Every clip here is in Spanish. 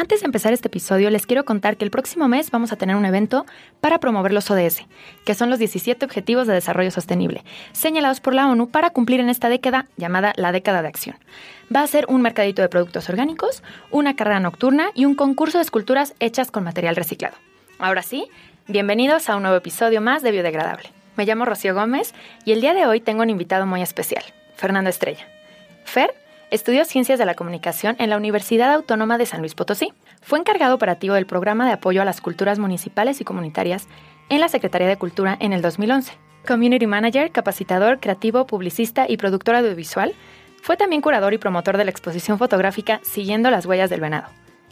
Antes de empezar este episodio, les quiero contar que el próximo mes vamos a tener un evento para promover los ODS, que son los 17 Objetivos de Desarrollo Sostenible, señalados por la ONU para cumplir en esta década llamada la década de acción. Va a ser un mercadito de productos orgánicos, una carrera nocturna y un concurso de esculturas hechas con material reciclado. Ahora sí, bienvenidos a un nuevo episodio más de Biodegradable. Me llamo Rocío Gómez y el día de hoy tengo un invitado muy especial, Fernando Estrella. Fer Estudió Ciencias de la Comunicación en la Universidad Autónoma de San Luis Potosí. Fue encargado operativo del programa de apoyo a las culturas municipales y comunitarias en la Secretaría de Cultura en el 2011. Community Manager, capacitador, creativo, publicista y productor audiovisual, fue también curador y promotor de la exposición fotográfica Siguiendo las huellas del venado.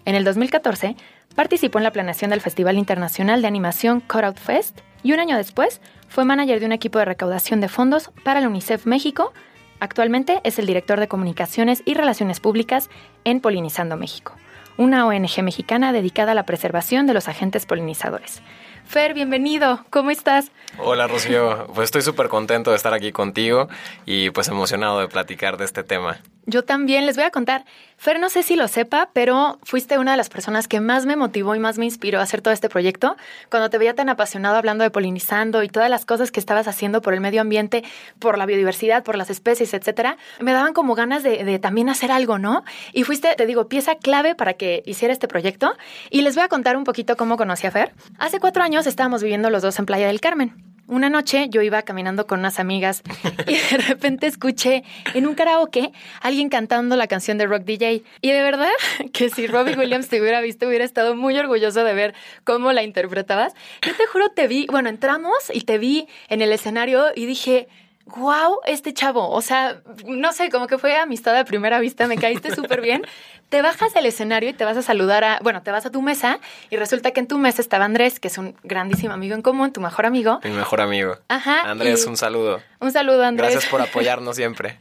En el 2014, participó en la planeación del Festival Internacional de Animación Cutout Fest y un año después fue manager de un equipo de recaudación de fondos para la UNICEF México Actualmente es el director de Comunicaciones y Relaciones Públicas en Polinizando México, una ONG mexicana dedicada a la preservación de los agentes polinizadores. Fer, bienvenido, ¿cómo estás? Hola Rocío, pues estoy súper contento de estar aquí contigo y pues emocionado de platicar de este tema. Yo también les voy a contar. Fer, no sé si lo sepa, pero fuiste una de las personas que más me motivó y más me inspiró a hacer todo este proyecto. Cuando te veía tan apasionado hablando de polinizando y todas las cosas que estabas haciendo por el medio ambiente, por la biodiversidad, por las especies, etcétera, me daban como ganas de, también hacer algo, ¿no? Y fuiste, te digo, pieza clave para que hiciera este proyecto. Y les voy a contar un poquito cómo conocí a Fer. Hace cuatro años estábamos viviendo los dos en Playa del Carmen. Una noche yo iba caminando con unas amigas y de repente escuché en un karaoke alguien cantando la canción de Rock DJ. Y de verdad que si Robbie Williams te hubiera visto, hubiera estado muy orgulloso de ver cómo la interpretabas. Yo te juro, te vi, bueno, entramos y te vi en el escenario y dije, wow, este chavo, o sea, no sé, como que fue amistad a primera vista, me caíste súper bien te bajas del escenario y te vas a saludar a, bueno, te vas a tu mesa y resulta que en tu mesa estaba Andrés, que es un grandísimo amigo en común, tu mejor amigo. Mi mejor amigo. Ajá. Andrés, un saludo. Un saludo, Andrés. Gracias por apoyarnos siempre.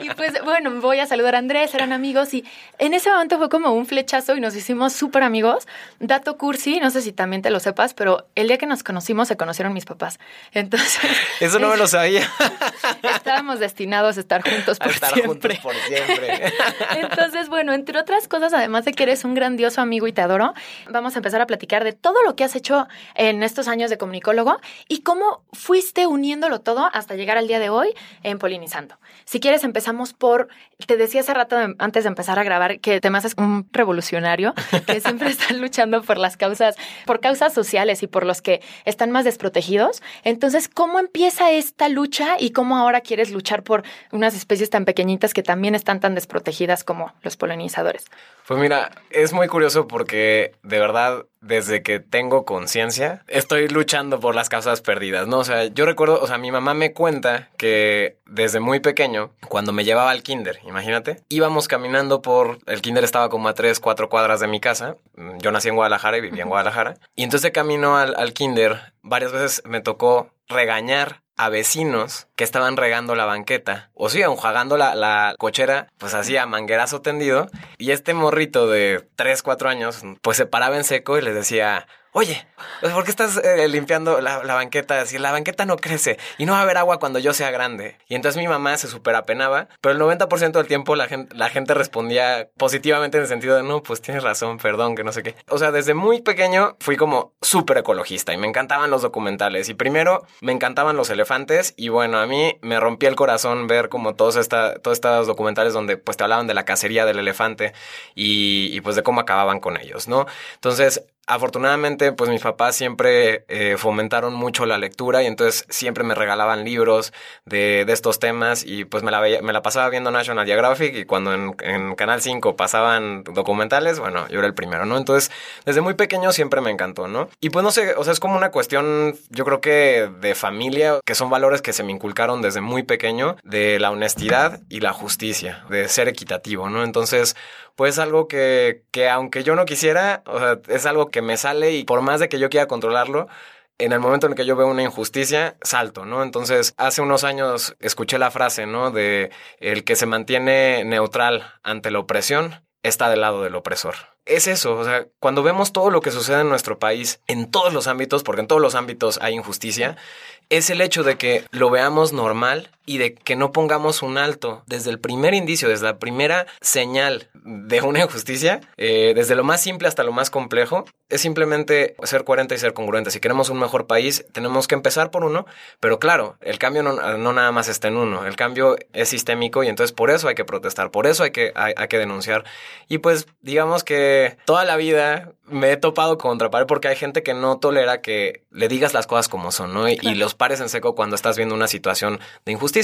y pues, bueno, voy a saludar a Andrés, eran amigos y en ese momento fue como un flechazo y nos hicimos súper amigos. Dato cursi, no sé si también te lo sepas, pero el día que nos conocimos se conocieron mis papás. Entonces. Eso no me lo sabía. estábamos destinados a estar juntos por a estar siempre. juntos por siempre. Entonces, bueno, entre otras cosas, además de que eres un grandioso amigo y te adoro, vamos a empezar a platicar de todo lo que has hecho en estos años de comunicólogo y cómo fuiste uniéndolo todo hasta llegar al día de hoy en Polinizando. Si quieres, empezamos por, te decía hace rato antes de empezar a grabar que temas es un revolucionario que siempre está luchando por las causas, por causas sociales y por los que están más desprotegidos. Entonces, ¿cómo empieza esta lucha y cómo ahora quieres luchar por unas especies tan pequeñitas que también están tan desprotegidas como los polinizadores? Pues mira, es muy curioso porque de verdad desde que tengo conciencia, estoy luchando por las causas perdidas, ¿no? O sea, yo recuerdo, o sea, mi mamá me cuenta que desde muy pequeño, cuando me llevaba al kinder, imagínate, íbamos caminando por, el kinder estaba como a tres, cuatro cuadras de mi casa, yo nací en Guadalajara y vivía en Guadalajara, y entonces de camino al, al kinder, varias veces me tocó regañar a vecinos que estaban regando la banqueta o sí, enjuagando la, la cochera, pues así a manguerazo tendido. Y este morrito de 3, 4 años, pues se paraba en seco y les decía, oye, ¿por qué estás eh, limpiando la, banqueta? Si la banqueta no crece y no va a haber agua cuando yo sea grande. Y entonces mi mamá se súper apenaba, pero el 90% del tiempo la gente, la gente respondía positivamente en el sentido de, no, pues tienes razón, perdón, que no sé qué. O sea, desde muy pequeño fui como súper ecologista y me encantaban los documentales. Y primero me encantaban los elefantes y bueno, a mí me rompía el corazón ver como todos, esta, todos estos documentales donde pues te hablaban de la cacería del elefante y, y pues de cómo acababan con ellos, ¿no? Entonces afortunadamente, pues mis papás siempre eh, fomentaron mucho la lectura y entonces siempre me regalaban libros de, de estos temas y pues me la, veía, me la pasaba viendo National Geographic y cuando en, en, Canal 5 pasaban documentales, bueno, yo era el primero, ¿no? Entonces, desde muy pequeño siempre me encantó, ¿no? Y pues no sé, o sea, es como una cuestión, yo creo que de familia, que son valores que se me inculcaron desde muy pequeño, de la honestidad y la justicia, de ser equitativo, ¿no? Entonces, pues algo que, que aunque yo no quisiera, o sea, es algo que me sale y por más de que yo quiera controlarlo, en el momento en que yo veo una injusticia, salto, ¿no? Entonces, hace unos años escuché la frase, ¿no? De el que se mantiene neutral ante la opresión está del lado del opresor. Es eso, o sea, cuando vemos todo lo que sucede en nuestro país, en todos los ámbitos, porque en todos los ámbitos hay injusticia, es el hecho de que lo veamos normal y de que no pongamos un alto desde el primer indicio, desde la primera señal de una injusticia, eh, desde lo más simple hasta lo más complejo, es simplemente ser coherente y ser congruente. Si queremos un mejor país, tenemos que empezar por uno, pero claro, el cambio no, nada más está en uno, el cambio es sistémico y entonces por eso hay que protestar, por eso hay que, hay, que denunciar. Y pues digamos que toda la vida me he topado contra pared porque hay gente que no tolera que le digas las cosas como son, ¿no? Y, y los pares en seco cuando estás viendo una situación de injusticia.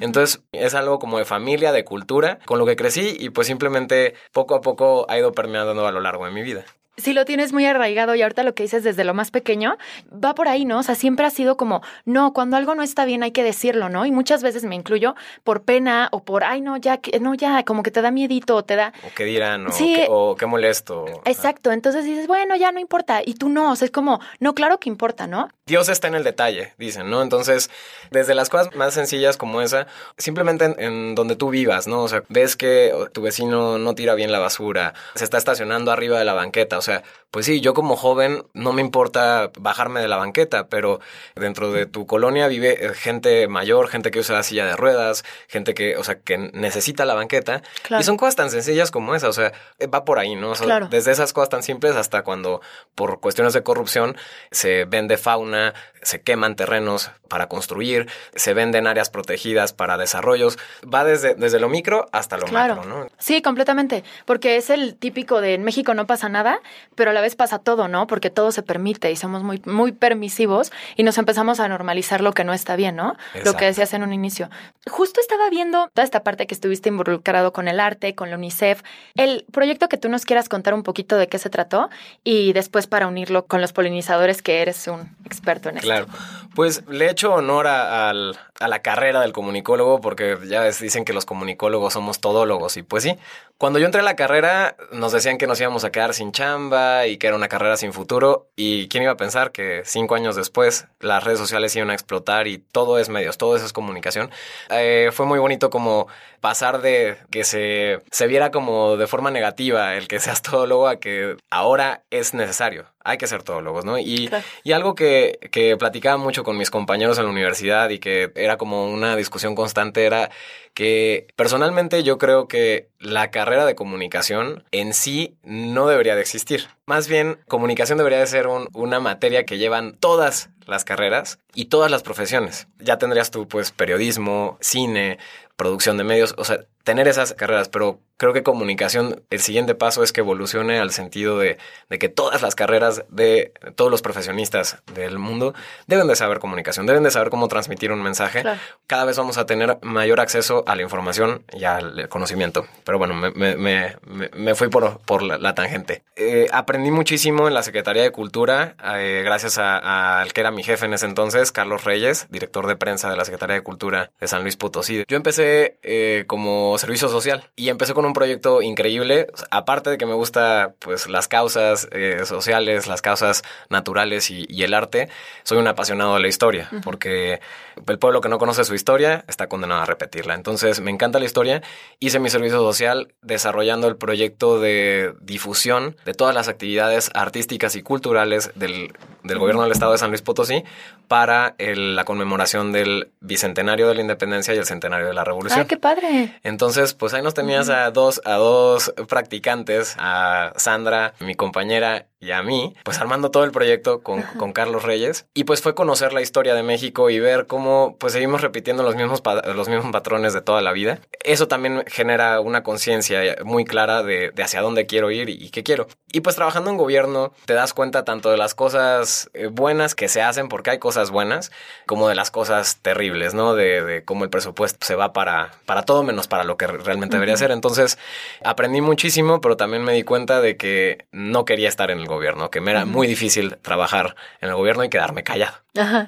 Entonces es algo como de familia, de cultura, con lo que crecí y pues simplemente poco a poco ha ido permeando a lo largo de mi vida si lo tienes muy arraigado y ahorita lo que dices desde lo más pequeño, va por ahí, ¿no? O sea, siempre ha sido como, no, cuando algo no está bien hay que decirlo, ¿no? Y muchas veces me incluyo por pena o por, ay, no, ya, no, ya, como que te da miedito o te da... O qué dirán, o, sí, qué, o qué molesto. Exacto, entonces dices, bueno, ya no importa. Y tú no, o sea, es como, no, claro que importa, ¿no? Dios está en el detalle, dicen, ¿no? Entonces, desde las cosas más sencillas como esa, simplemente en, en donde tú vivas, ¿no? O sea, ves que tu vecino no tira bien la basura, se está estacionando arriba de la banqueta, o sea, pues sí, yo como joven no me importa bajarme de la banqueta, pero dentro de tu colonia vive eh, gente mayor, gente que usa la silla de ruedas, gente que, o sea, que necesita la banqueta. Y son cosas tan sencillas como esa, o sea, eh, va por ahí, ¿no? O sea, Desde esas cosas tan simples hasta cuando por cuestiones de corrupción se vende fauna, se queman terrenos para construir, se venden áreas protegidas para desarrollos, va desde, desde lo micro hasta lo macro, ¿no? Sí, completamente, porque es el típico de en México no pasa nada, pero a la vez pasa todo, ¿no? Porque todo se permite y somos muy, muy permisivos y nos empezamos a normalizar lo que no está bien, ¿no? Lo que decías en un inicio. Justo estaba viendo toda esta parte que estuviste involucrado con el arte, con la UNICEF, el proyecto que tú nos quieras contar un poquito de qué se trató y después para unirlo con los polinizadores que eres un experto en eso. Claro, pues le echo honor a, la carrera del comunicólogo porque ya dicen que los comunicólogos somos todólogos y pues sí, cuando yo entré a la carrera nos decían que nos íbamos a quedar sin chamba y que era una carrera sin futuro y quién iba a pensar que cinco años después las redes sociales iban a explotar y todo es medios, todo eso es comunicación. Eh, fue muy bonito como pasar de que se, se viera como de forma negativa el que seas todólogo a que ahora es necesario hay que ser todólogos, ¿no? Y, y algo que, que, platicaba mucho con mis compañeros en la universidad y que era como una discusión constante era que personalmente yo creo que la carrera de comunicación en sí no debería de existir. Más bien, comunicación debería de ser una materia que llevan todas las carreras y todas las profesiones. Ya tendrías tú, pues, periodismo, cine, producción de medios, o sea, tener esas carreras, pero creo que comunicación, el siguiente paso es que evolucione al sentido de, de, que todas las carreras de todos los profesionistas del mundo deben de saber comunicación, deben de saber cómo transmitir un mensaje. Cada vez vamos a tener mayor acceso a la información y al conocimiento. Pero bueno, me, me, me, fui por, por la, tangente. Eh, aprendí muchísimo en la Secretaría de Cultura, eh, gracias al que era mi jefe en ese entonces, Carlos Reyes, director de prensa de la Secretaría de Cultura de San Luis Potosí. Yo empecé eh, como servicio social y empecé con un proyecto increíble. Aparte de que me gusta pues las causas eh, sociales, las causas naturales y, el arte, soy un apasionado de la historia, porque el pueblo que no conoce su historia está condenado a repetirla. Entonces me encanta la historia. Hice mi servicio social desarrollando el proyecto de difusión de todas las actividades artísticas y culturales del, gobierno del estado de San Luis Potosí para la conmemoración del bicentenario de la independencia y el centenario de la revolución. ¡Ay, qué padre! Entonces, pues ahí nos tenías a dos, a dos practicantes, a Sandra, mi compañera, y a mí, pues armando todo el proyecto con, con, Carlos Reyes. Y pues fue conocer la historia de México y ver cómo pues seguimos repitiendo los mismos, los mismos patrones de toda la vida. Eso también genera una conciencia muy clara de, de, hacia dónde quiero ir y, qué quiero. Y pues trabajando en gobierno te das cuenta tanto de las cosas eh, buenas que se hacen, porque hay cosas buenas, como de las cosas terribles, ¿no? De, de cómo el presupuesto se va para, para todo menos para lo que realmente debería ser. Entonces aprendí muchísimo, pero también me di cuenta de que no quería estar en el gobierno, que me era muy difícil trabajar en el gobierno y quedarme callado.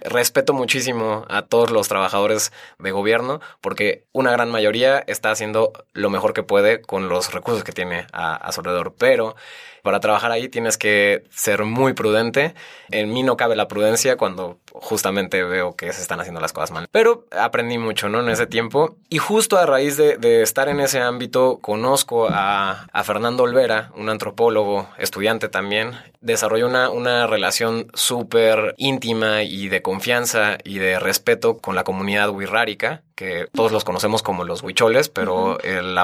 Respeto muchísimo a todos los trabajadores de gobierno porque una gran mayoría está haciendo lo mejor que puede con los recursos que tiene a, a su alrededor, pero para trabajar ahí tienes que ser muy prudente. En mí no cabe la prudencia cuando justamente veo que se están haciendo las cosas mal. Pero aprendí mucho, ¿no? En ese tiempo. Y justo a raíz de, estar en ese ámbito, conozco a, Fernando Olvera, un antropólogo, estudiante también. Desarrolló una, una relación súper íntima de confianza y de respeto con la comunidad wixárika que todos los conocemos como los huicholes, pero el,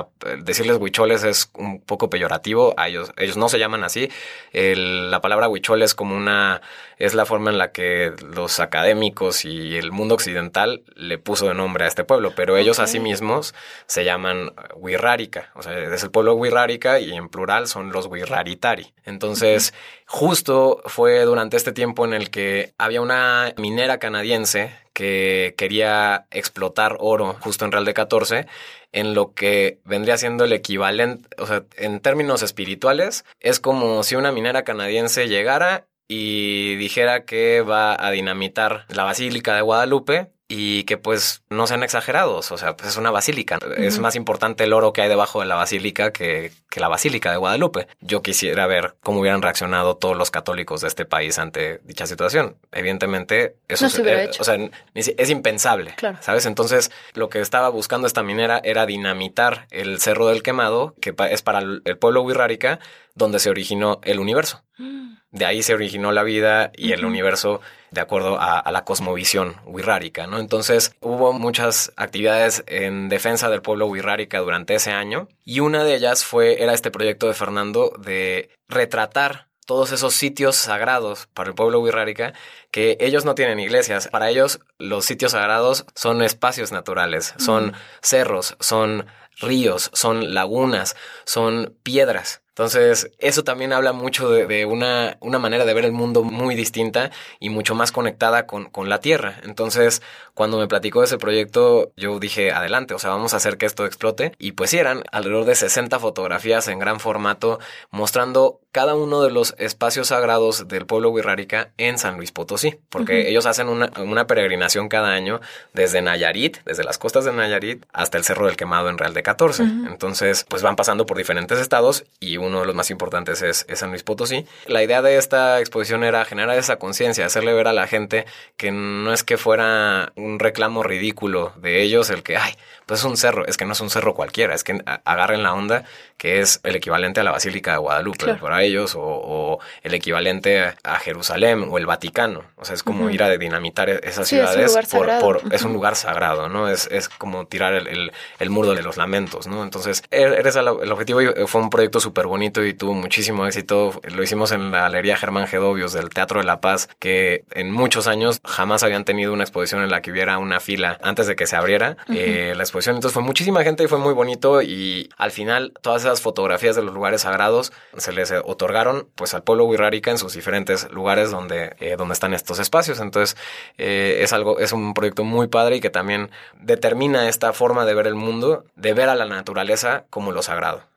decirles huicholes es un poco peyorativo. A ellos, ellos no se llaman así. la palabra huichol es como una, es la forma en la que los académicos y el mundo occidental le puso de nombre a este pueblo, pero ellos a sí mismos se llaman Wirrárica. O sea, es el pueblo Wirrárica y en plural son los Wirraritari. Entonces, justo fue durante este tiempo en el que había una minera canadiense que quería explotar oro justo en Real de 14 en lo que vendría siendo el equivalente, o sea, en términos espirituales, es como si una minera canadiense llegara y dijera que va a dinamitar la Basílica de Guadalupe y que pues no sean exagerados, o sea, pues es una basílica. Es más importante el oro que hay debajo de la basílica que, que, la basílica de Guadalupe. Yo quisiera ver cómo hubieran reaccionado todos los católicos de este país ante dicha situación. Evidentemente, eso es, eh, o sea, es impensable, ¿sabes? Entonces, lo que estaba buscando esta minera era dinamitar el Cerro del Quemado, que es para el pueblo Wirrárica, donde se originó el universo. Mm. De ahí se originó la vida y el universo de acuerdo a, la cosmovisión wirrárica, ¿no? Entonces hubo muchas actividades en defensa del pueblo wirrárica durante ese año y una de ellas fue, era este proyecto de Fernando de retratar todos esos sitios sagrados para el pueblo wirrárica que ellos no tienen iglesias. Para ellos los sitios sagrados son espacios naturales, son cerros, son ríos, son lagunas, son piedras. Entonces, eso también habla mucho de, una, una, manera de ver el mundo muy distinta y mucho más conectada con, con, la Tierra. Entonces, cuando me platicó de ese proyecto, yo dije, adelante, o sea, vamos a hacer que esto explote. Y pues sí, eran alrededor de 60 fotografías en gran formato mostrando cada uno de los espacios sagrados del pueblo Wirrárica en San Luis Potosí, porque ellos hacen una, una, peregrinación cada año desde Nayarit, desde las costas de Nayarit, hasta el Cerro del Quemado en Real de 14. Entonces, pues van pasando por diferentes estados y uno de los más importantes es, San Luis Potosí. La idea de esta exposición era generar esa conciencia, hacerle ver a la gente que no es que fuera un reclamo ridículo de ellos el que, ay, pues es un cerro, es que no es un cerro cualquiera, es que agarren la onda que es el equivalente a la Basílica de Guadalupe para ellos o, el equivalente a Jerusalén o el Vaticano. O sea, es como ir a dinamitar esas ciudades es un, lugar por, es un lugar sagrado, ¿no? Es, es como tirar el, el, muro de los lamentos, ¿no? Entonces, eres el, el objetivo fue un proyecto súper bonito y tuvo muchísimo éxito. Lo hicimos en la Galería Germán Gedovios del Teatro de la Paz, que en muchos años jamás habían tenido una exposición en la que hubiera una fila antes de que se abriera eh, la exposición. Entonces fue muchísima gente y fue muy bonito y al final todas esas fotografías de los lugares sagrados se les otorgaron pues al pueblo Wirrárica en sus diferentes lugares donde, eh, donde están estos espacios. Entonces eh, es algo, es un proyecto muy padre y que también determina esta forma de ver el mundo, de ver a la naturaleza como lo sagrado.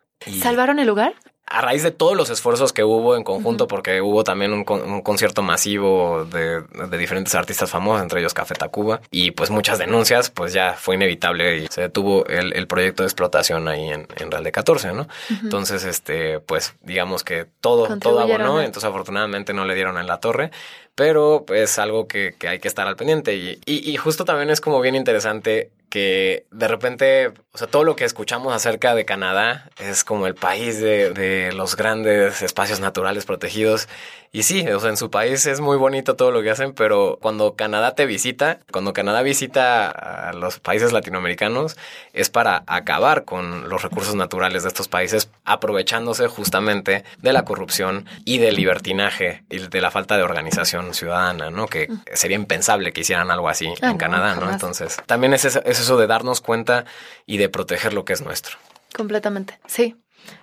¿Salvaron el lugar? a raíz de todos los esfuerzos que hubo en conjunto, porque hubo también un, concierto masivo de, diferentes artistas famosos, entre ellos Café Tacuba, y pues muchas denuncias, pues ya fue inevitable y se detuvo el, proyecto de explotación ahí en, Real de 14, ¿no? Entonces, este, pues digamos que todo, todo abonó, entonces afortunadamente no le dieron en la torre, pero es algo que, hay que estar al pendiente y, y justo también es como bien interesante que de repente, o sea, todo lo que escuchamos acerca de Canadá es como el país de, de, los grandes espacios naturales protegidos y sí, o sea, en su país es muy bonito todo lo que hacen, pero cuando Canadá te visita, cuando Canadá visita a los países latinoamericanos, es para acabar con los recursos naturales de estos países, aprovechándose justamente de la corrupción y del libertinaje y de la falta de organización ciudadana, ¿no? Que sería impensable que hicieran algo así ah, en Canadá, ¿no? Entonces, también es es eso de darnos cuenta y de proteger lo que es nuestro. Completamente, sí.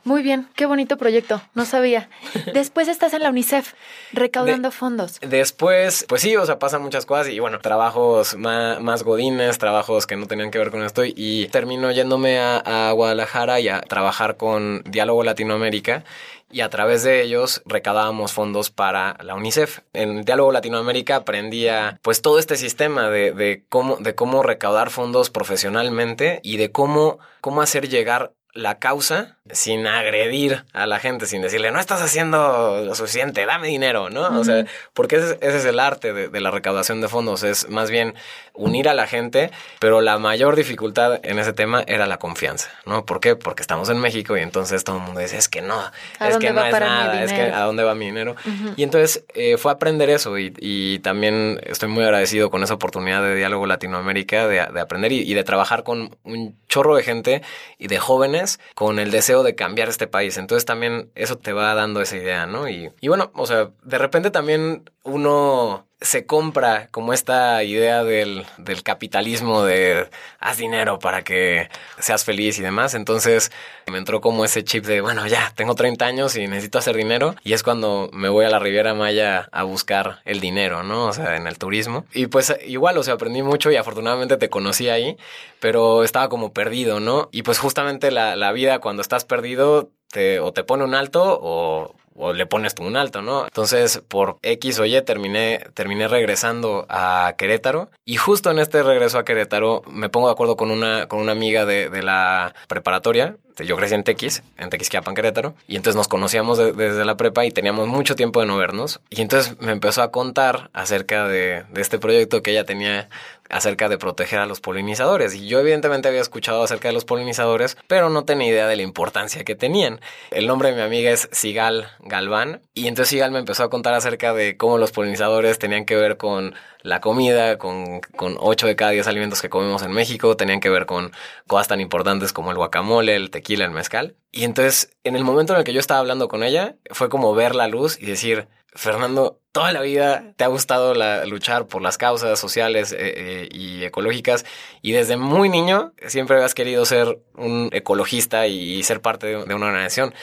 Muy bien, qué bonito proyecto, no sabía. Después estás en la UNICEF recaudando fondos. Después, pues sí, o sea, pasan muchas cosas y bueno, trabajos más, godines, trabajos que no tenían que ver con esto y termino yéndome a, a Guadalajara y a trabajar con Diálogo Latinoamérica y a través de ellos recaudábamos fondos para la UNICEF. En Diálogo Latinoamérica aprendía pues todo este sistema de, cómo, de cómo recaudar fondos profesionalmente y de cómo, cómo hacer llegar la causa sin agredir a la gente, sin decirle, no estás haciendo lo suficiente, dame dinero, ¿no? O sea, porque ese, es el arte de, la recaudación de fondos, es más bien unir a la gente, pero la mayor dificultad en ese tema era la confianza, ¿no? ¿Por qué? Porque estamos en México y entonces todo el mundo dice, es que no, es que no es nada, es que a dónde va mi dinero. Y entonces eh, fue aprender eso y, también estoy muy agradecido con esa oportunidad de diálogo Latinoamérica, de, aprender y de trabajar con un chorro de gente y de jóvenes con el deseo de cambiar este país. Entonces también eso te va dando esa idea, ¿no? Y, y bueno, o sea, de repente también uno se compra como esta idea del, del, capitalismo de haz dinero para que seas feliz y demás. Entonces me entró como ese chip de, bueno, ya, tengo 30 años y necesito hacer dinero. Y es cuando me voy a la Riviera Maya a buscar el dinero, ¿no? O sea, en el turismo. Y pues igual, o sea, aprendí mucho y afortunadamente te conocí ahí, pero estaba como perdido, ¿no? Y pues justamente la, la vida cuando estás perdido te, o te pone un alto o o le pones tú un alto, ¿no? Entonces, por X o Y terminé, terminé regresando a Querétaro y justo en este regreso a Querétaro me pongo de acuerdo con una, con una amiga de, de la preparatoria yo crecí en Tequis, en Tequisquiapan, Querétaro, y entonces nos conocíamos desde la prepa y teníamos mucho tiempo de no vernos. Y entonces me empezó a contar acerca de, de este proyecto que ella tenía acerca de proteger a los polinizadores. Y yo evidentemente había escuchado acerca de los polinizadores, pero no tenía idea de la importancia que tenían. El nombre de mi amiga es Sigal Galván, y entonces Sigal me empezó a contar acerca de cómo los polinizadores tenían que ver con la comida, con, con 8 de cada 10 alimentos que comemos en México, tenían que ver con cosas tan importantes como el guacamole, el tequila, el mezcal. Y entonces, en el momento en el que yo estaba hablando con ella, fue como ver la luz y decir, Fernando, toda la vida te ha gustado la, luchar por las causas sociales eh, eh, y ecológicas y desde muy niño siempre has querido ser un ecologista y, ser parte de, una organización.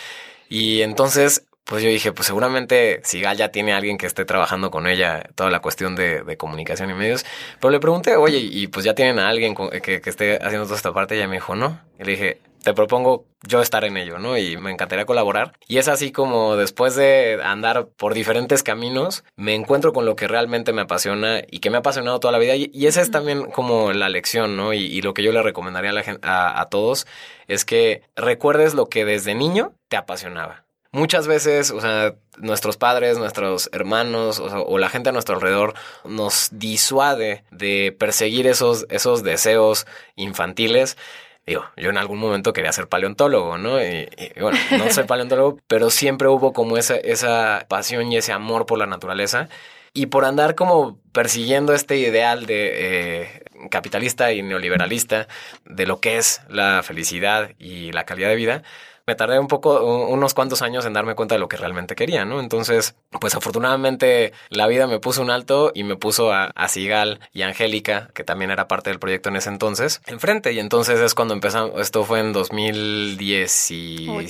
Y entonces pues yo dije, pues seguramente Sigal ya tiene alguien que esté trabajando con ella toda la cuestión de, comunicación y medios. Pero le pregunté, oye, y pues ya tienen a alguien que, esté haciendo toda esta parte. Y ella me dijo, no. Y le dije, te propongo yo estar en ello, ¿no? Y me encantaría colaborar. Y es así como después de andar por diferentes caminos, me encuentro con lo que realmente me apasiona y que me ha apasionado toda la vida. Y, esa es también como la lección, ¿no? Y, lo que yo le recomendaría a, la gente, a todos es que recuerdes lo que desde niño te apasionaba muchas veces, o sea, nuestros padres, nuestros hermanos o, la gente a nuestro alrededor nos disuade de perseguir esos, esos deseos infantiles. Digo, yo en algún momento quería ser paleontólogo, ¿no? Y, bueno, no soy paleontólogo, pero siempre hubo como esa, esa pasión y ese amor por la naturaleza. Y por andar como persiguiendo este ideal de eh, capitalista y neoliberalista de lo que es la felicidad y la calidad de vida, me tardé un poco, unos cuantos años en darme cuenta de lo que realmente quería, ¿no? Entonces, pues afortunadamente la vida me puso un alto y me puso a, a Sigal y Angélica, que también era parte del proyecto en ese entonces, enfrente. Y entonces es cuando empezamos, esto fue en 2010 y,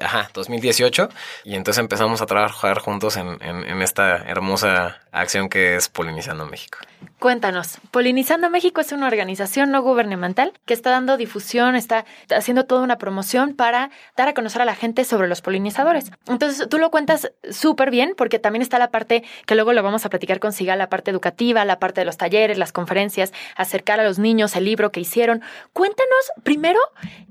ajá, 2018. Y entonces empezamos a trabajar juntos en, en esta hermosa acción que es Polinizando México. Cuéntanos, Polinizando México es una organización no gubernamental que está dando difusión, está haciendo toda una promoción para dar a conocer a la gente sobre los polinizadores. Entonces, tú lo cuentas súper bien porque también está la parte que luego lo vamos a platicar con Sigal, la parte educativa, la parte de los talleres, las conferencias, acercar a los niños el libro que hicieron. Cuéntanos, primero,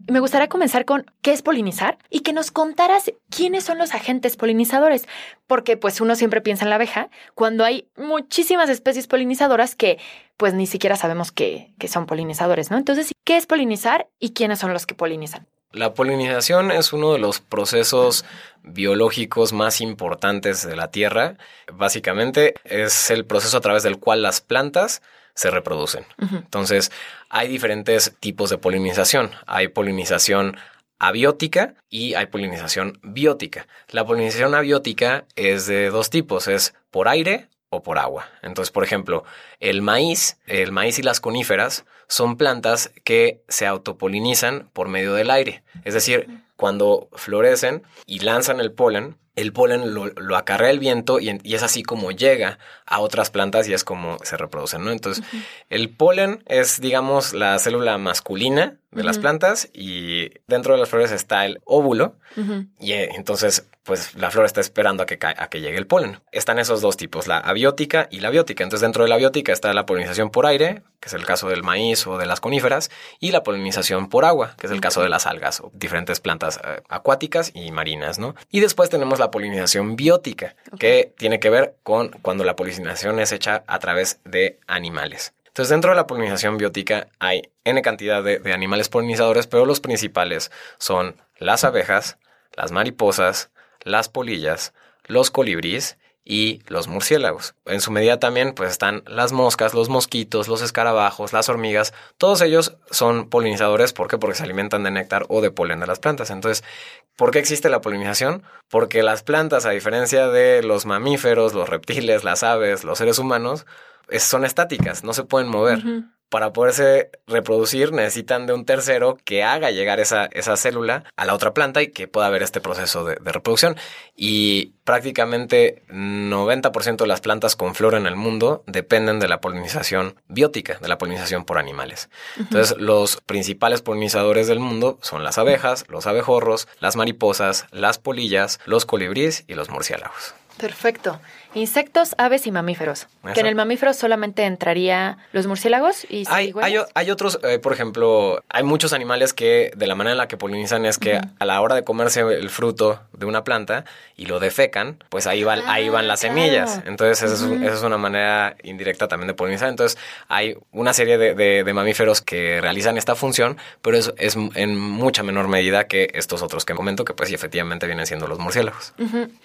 me gustaría comenzar con qué es polinizar y que nos contaras quiénes son los agentes polinizadores, porque pues uno siempre piensa en la abeja cuando hay muchísimas especies polinizadoras que pues ni siquiera sabemos que, que son polinizadores, ¿no? Entonces, ¿qué es polinizar y quiénes son los que polinizan? La polinización es uno de los procesos biológicos más importantes de la Tierra. Básicamente es el proceso a través del cual las plantas se reproducen. Entonces, hay diferentes tipos de polinización. Hay polinización abiótica y hay polinización biótica. La polinización abiótica es de dos tipos, es por aire o por agua. Entonces, por ejemplo, el maíz, el maíz y las coníferas son plantas que se autopolinizan por medio del aire. Es decir, cuando florecen y lanzan el polen, el polen lo, acarrea el viento y, es así como llega a otras plantas y es como se reproducen, ¿no? Entonces, el polen es, digamos, la célula masculina de las plantas y dentro de las flores está el óvulo y eh, entonces pues la flor está esperando a que, a que llegue el polen. Están esos dos tipos, la abiótica y la biótica. Entonces dentro de la abiótica está la polinización por aire, que es el caso del maíz o de las coníferas, y la polinización por agua, que es el caso de las algas o diferentes plantas eh, acuáticas y marinas, ¿no? Y después tenemos la polinización biótica, que tiene que ver con cuando la polinización es hecha a través de animales. Entonces, dentro de la polinización biótica hay N cantidad de, de animales polinizadores, pero los principales son las abejas, las mariposas, las polillas, los colibríes y los murciélagos. En su medida también pues están las moscas, los mosquitos, los escarabajos, las hormigas, todos ellos son polinizadores, ¿por qué? Porque se alimentan de néctar o de polen de las plantas. Entonces, ¿por qué existe la polinización? Porque las plantas, a diferencia de los mamíferos, los reptiles, las aves, los seres humanos, son estáticas, no se pueden mover para poderse reproducir necesitan de un tercero que haga llegar esa, esa célula a la otra planta y que pueda haber este proceso de, reproducción. Y prácticamente 90% de las plantas con flora en el mundo dependen de la polinización biótica, de la polinización por animales. Entonces, los principales polinizadores del mundo son las abejas, los abejorros, las mariposas, las polillas, los colibríes y los murciélagos. Perfecto. Insectos, aves y mamíferos. Que en el mamífero solamente entraría los murciélagos y hay, hay, otros, eh, por ejemplo, hay muchos animales que de la manera en la que polinizan es que a la hora de comerse el fruto de una planta y lo defecan, pues ahí, va, ahí van ah, las semillas. Entonces esa, es, una manera indirecta también de polinizar. Entonces hay una serie de, mamíferos que realizan esta función, pero es, es, en mucha menor medida que estos otros que comento, que pues efectivamente vienen siendo los murciélagos.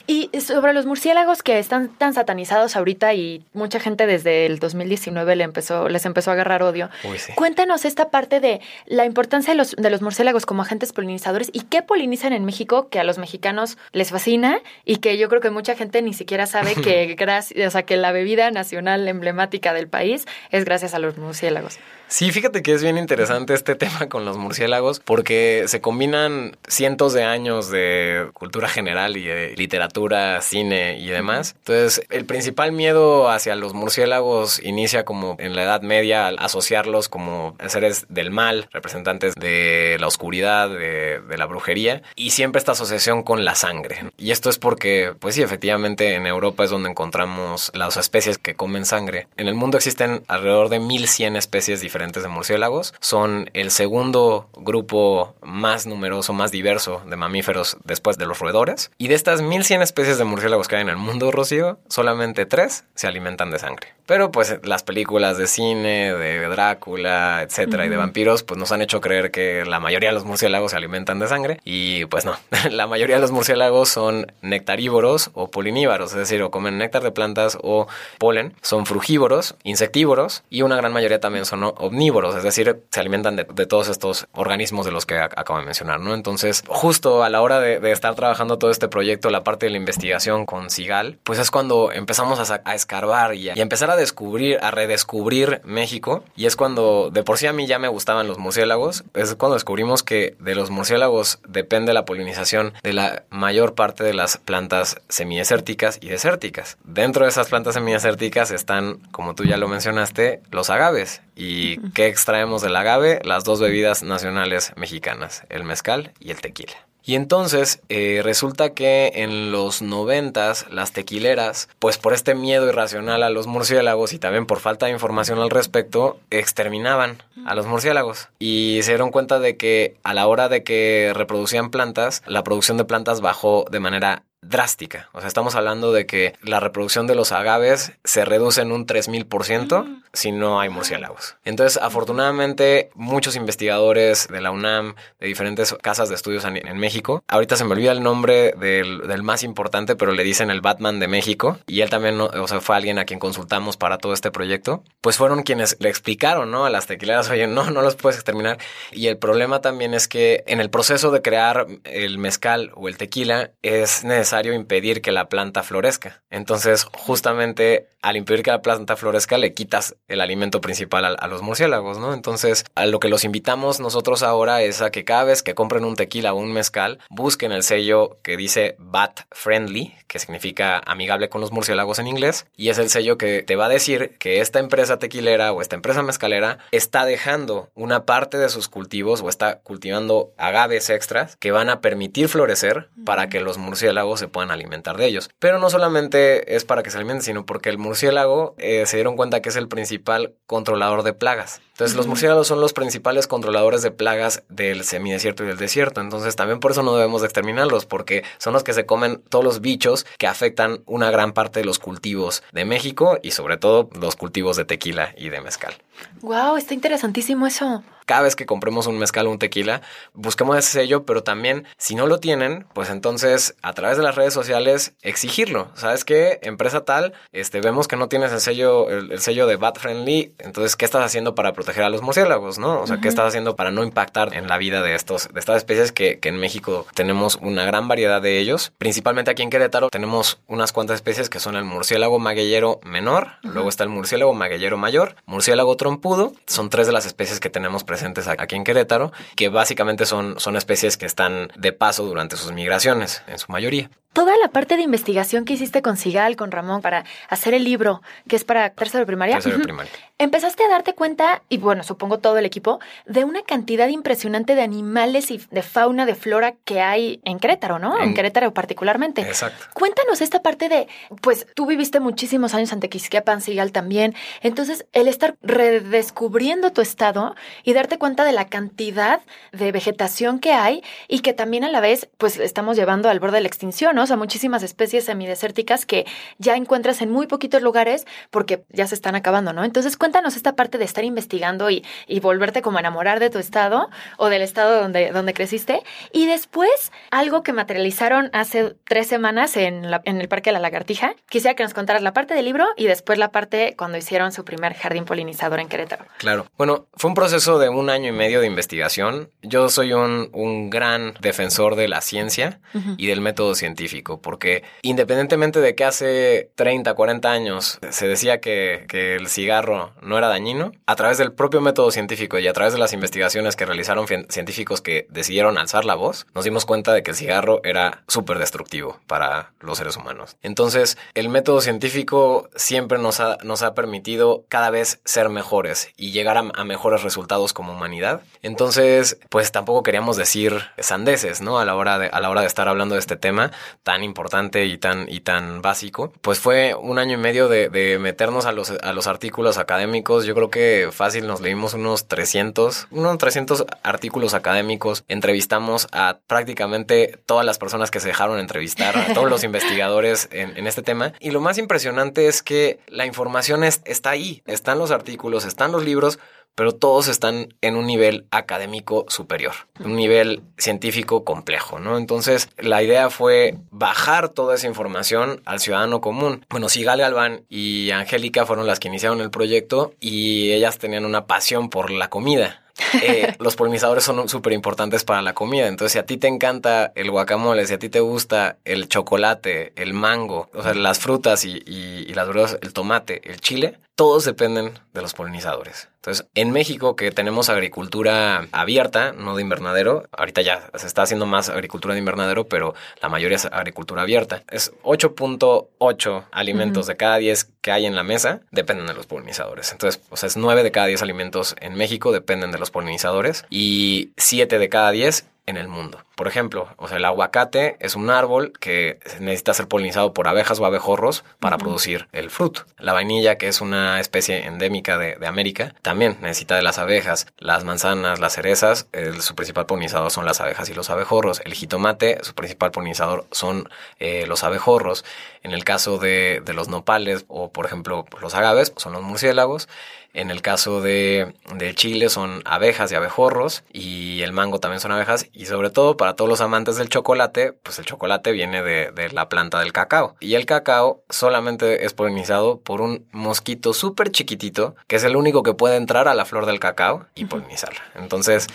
Y sobre los murciélagos que están tan satanizados ahorita y mucha gente desde el 2019 le empezó, les empezó a agarrar odio. Cuéntanos esta parte de la importancia de los, de los murciélagos como agentes polinizadores y qué polinizan en México que a los mexicanos les fascina y que yo creo que mucha gente ni siquiera sabe que, gracias, o sea, que la bebida nacional emblemática del país es gracias a los murciélagos. Sí, fíjate que es bien interesante este tema con los murciélagos porque se combinan cientos de años de cultura general y de literatura, cine y demás. Entonces, el principal miedo hacia los murciélagos inicia como en la Edad Media al asociarlos como seres del mal, representantes de la oscuridad, de, la brujería y siempre esta asociación con la sangre. Y esto es porque, pues sí, efectivamente en Europa es donde encontramos las especies que comen sangre. En el mundo existen alrededor de 1100 especies diferentes de murciélagos. Son el segundo grupo más numeroso, más diverso de mamíferos después de los roedores. Y de estas 1100 especies de murciélagos que hay en el mundo, Rocío, solamente tres se alimentan de sangre. Pero pues las películas de cine, de Drácula, etcétera, y de vampiros, pues nos han hecho creer que la mayoría de los murciélagos se alimentan de sangre. Y pues no, la mayoría de los murciélagos son nectarívoros o polinívaros, es decir, o comen néctar de plantas o polen. Son frugívoros, insectívoros y una gran mayoría también son omnívoros, es decir, se alimentan de, todos estos organismos de los que acabo de mencionar, ¿no? Entonces, justo a la hora de, estar trabajando todo este proyecto, la parte de la investigación con Sigal, pues es cuando empezamos a, escarbar y a, empezar a descubrir, a redescubrir México. Y es cuando, de por sí a mí ya me gustaban los murciélagos, es cuando descubrimos que de los murciélagos depende la polinización de la mayor parte de las plantas semidesérticas y desérticas. Dentro de esas plantas semidesérticas están, como tú ya lo mencionaste, los agaves. ¿Y qué extraemos del agave? Las dos bebidas nacionales mexicanas, el mezcal y el tequila. Y entonces eh, resulta que en los noventas las tequileras, pues por este miedo irracional a los murciélagos y también por falta de información al respecto, exterminaban a los murciélagos. Y se dieron cuenta de que a la hora de que reproducían plantas, la producción de plantas bajó de manera drástica. O sea, estamos hablando de que la reproducción de los agaves se reduce en un 3000% mm. si no hay murciélagos. Entonces, afortunadamente, muchos investigadores de la UNAM, de diferentes casas de estudios en, México, ahorita se me olvida el nombre del, más importante, pero le dicen el Batman de México, y él también, o sea, fue alguien a quien consultamos para todo este proyecto, pues fueron quienes le explicaron, ¿no? A las tequileras, oye, no, no los puedes exterminar. Y el problema también es que en el proceso de crear el mezcal o el tequila es necesario necesario impedir que la planta florezca. Entonces, justamente al impedir que la planta florezca, le quitas el alimento principal a, a, los murciélagos, ¿no? Entonces, a lo que los invitamos nosotros ahora es a que cada vez que compren un tequila o un mezcal, busquen el sello que dice Bat Friendly, que significa amigable con los murciélagos en inglés, y es el sello que te va a decir que esta empresa tequilera o esta empresa mezcalera está dejando una parte de sus cultivos o está cultivando agaves extras que van a permitir florecer para que los murciélagos se puedan alimentar de ellos. Pero no solamente es para que se alimenten, sino porque el murciélago eh, se dieron cuenta que es el principal controlador de plagas. Entonces, los murciélagos son los principales controladores de plagas del semidesierto y del desierto. Entonces, también por eso no debemos de exterminarlos, porque son los que se comen todos los bichos que afectan una gran parte de los cultivos de México y sobre todo los cultivos de tequila y de mezcal. Wow, está interesantísimo eso cada vez que compremos un mezcal o un tequila, busquemos ese sello, pero también si no lo tienen, pues entonces a través de las redes sociales exigirlo. ¿Sabes qué? Empresa tal, este, vemos que no tienes el sello, el, sello de Bat Friendly, entonces, ¿qué estás haciendo para proteger a los murciélagos, no? O sea, ¿qué estás haciendo para no impactar en la vida de estos, de estas especies que, que en México tenemos una gran variedad de ellos? Principalmente aquí en Querétaro tenemos unas cuantas especies que son el murciélago magueyero menor, luego está el murciélago magueyero mayor, murciélago trompudo, son tres de las especies que tenemos presentes aquí en Querétaro, que básicamente son, son especies que están de paso durante sus migraciones, en su mayoría. Toda la parte de investigación que hiciste con Sigal, con Ramón, para hacer el libro, que es para tercero de primaria, tercero de primaria. Empezaste a darte cuenta, y bueno, supongo todo el equipo, de una cantidad impresionante de animales y de fauna, de flora que hay en Querétaro, ¿no? En, Querétaro particularmente. Exacto. Cuéntanos esta parte de, pues tú viviste muchísimos años ante Quisquepan, Sigal también, entonces el estar redescubriendo tu estado y darte cuenta de la cantidad de vegetación que hay y que también a la vez, pues estamos llevando al borde de la extinción, ¿no? O sea, muchísimas especies semidesérticas que ya encuentras en muy poquitos lugares porque ya se están acabando, ¿no? Entonces, cuéntanos esta parte de estar investigando y, y volverte como a enamorar de tu estado o del estado donde, donde creciste. Y después, algo que materializaron hace tres semanas en, la, en el Parque de la Lagartija. Quisiera que nos contaras la parte del libro y después la parte cuando hicieron su primer jardín polinizador en Querétaro. Claro. Bueno, fue un proceso de un año y medio de investigación. Yo soy un, un gran defensor de la ciencia y del método científico porque independientemente de que hace 30, 40 años se decía que, que el cigarro no era dañino, a través del propio método científico y a través de las investigaciones que realizaron científicos que decidieron alzar la voz, nos dimos cuenta de que el cigarro era súper destructivo para los seres humanos. Entonces, el método científico siempre nos ha, nos ha permitido cada vez ser mejores y llegar a, mejores resultados como humanidad. Entonces, pues tampoco queríamos decir sandeces, ¿no? A la hora de, a la hora de estar hablando de este tema, tan importante y tan, y tan básico, pues fue un año y medio de, de, meternos a los, a los artículos académicos. Yo creo que fácil nos leímos unos 300, unos 300 artículos académicos. Entrevistamos a prácticamente todas las personas que se dejaron entrevistar, a todos los investigadores en, en, este tema. Y lo más impresionante es que la información es, está ahí, están los artículos, están los libros, pero todos están en un nivel académico superior, un nivel científico complejo, ¿no? Entonces, la idea fue bajar toda esa información al ciudadano común. Bueno, Sigal Galván y Angélica fueron las que iniciaron el proyecto y ellas tenían una pasión por la comida. Eh, los polinizadores son súper importantes para la comida. Entonces, si a ti te encanta el guacamole, si a ti te gusta el chocolate, el mango, o sea, las frutas y, y, y las verduras, el tomate, el chile, todos dependen de los polinizadores. Entonces, en México, que tenemos agricultura abierta, no de invernadero, ahorita ya se está haciendo más agricultura de invernadero, pero la mayoría es agricultura abierta. Es 8.8 alimentos uh -huh. de cada 10 que hay en la mesa dependen de los polinizadores. Entonces, o sea, es 9 de cada 10 alimentos en México dependen de los polinizadores y 7 de cada 10 en el mundo. Por ejemplo, o sea, el aguacate es un árbol que necesita ser polinizado por abejas o abejorros para uh -huh. producir el fruto. La vainilla, que es una especie endémica de, de, América, también necesita de las abejas. Las manzanas, las cerezas, su principal polinizador son las abejas y los abejorros. El jitomate, su principal polinizador son eh, los abejorros. En el caso de, de los nopales o, por ejemplo, los agaves, son los murciélagos. En el caso de, de, Chile son abejas y abejorros y el mango también son abejas y sobre todo para todos los amantes del chocolate, pues el chocolate viene de, de la planta del cacao. Y el cacao solamente es polinizado por un mosquito súper chiquitito que es el único que puede entrar a la flor del cacao y polinizarla. Entonces,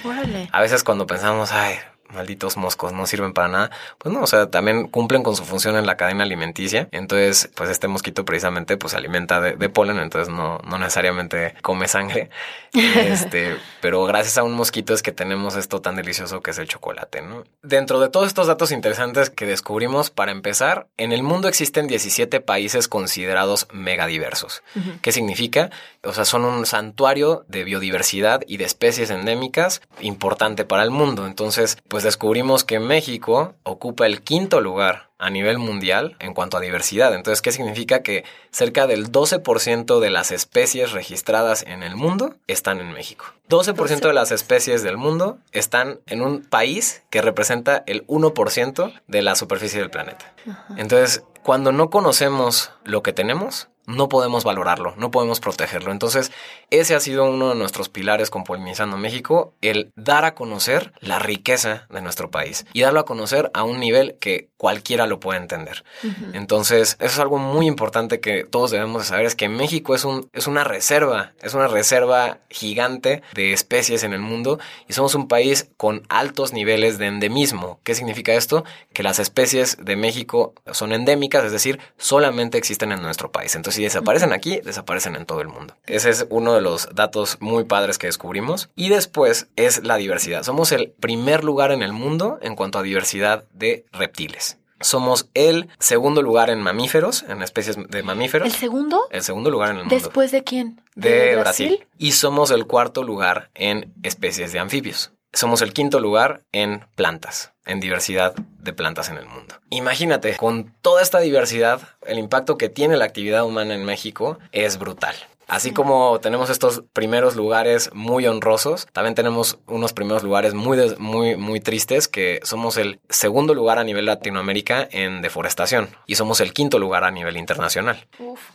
a veces cuando pensamos, ay, malditos moscos no sirven para nada. Pues no, o sea, también cumplen con su función en la cadena alimenticia. Entonces, pues este mosquito precisamente pues se alimenta de, polen, entonces no, no necesariamente come sangre. Este, pero gracias a un mosquito es que tenemos esto tan delicioso que es el chocolate, ¿no? Dentro de todos estos datos interesantes que descubrimos, para empezar, en el mundo existen 17 países considerados megadiversos. ¿Qué significa? O sea, son un santuario de biodiversidad y de especies endémicas importante para el mundo. Entonces, pues descubrimos que México ocupa el quinto lugar a nivel mundial en cuanto a diversidad. Entonces, ¿qué significa? Que cerca del 12% de las especies registradas en el mundo están en México. 12% de las especies del mundo están en un país que representa el 1% de la superficie del planeta. Entonces, cuando no conocemos lo que tenemos, no podemos valorarlo, no podemos protegerlo. Entonces, ese ha sido uno de nuestros pilares con Polinizando México, el dar a conocer la riqueza de nuestro país y darlo a conocer a un nivel que cualquiera lo pueda entender. Entonces, eso es algo muy importante que todos debemos de saber, es que México es, un, es una reserva, es una reserva gigante de especies en el mundo y somos un país con altos niveles de endemismo. ¿Qué significa esto? Que las especies de México son endémicas, es decir, solamente existen en nuestro país. Entonces, si desaparecen aquí, desaparecen en todo el mundo. Ese es uno de los datos muy padres que descubrimos. Y después es la diversidad. Somos el primer lugar en el mundo en cuanto a diversidad de reptiles. Somos el segundo lugar en mamíferos, en especies de mamíferos. ¿El segundo? El segundo lugar en el mundo. ¿Después de quién? De, Brasil? Y somos el cuarto lugar en especies de anfibios. Somos el quinto lugar en plantas, en diversidad de plantas en el mundo. Imagínate, con toda esta diversidad, el impacto que tiene la actividad humana en México es brutal. Así como tenemos estos primeros lugares muy honrosos, también tenemos unos primeros lugares muy, muy, muy tristes que somos el segundo lugar a nivel Latinoamérica en deforestación y somos el quinto lugar a nivel internacional.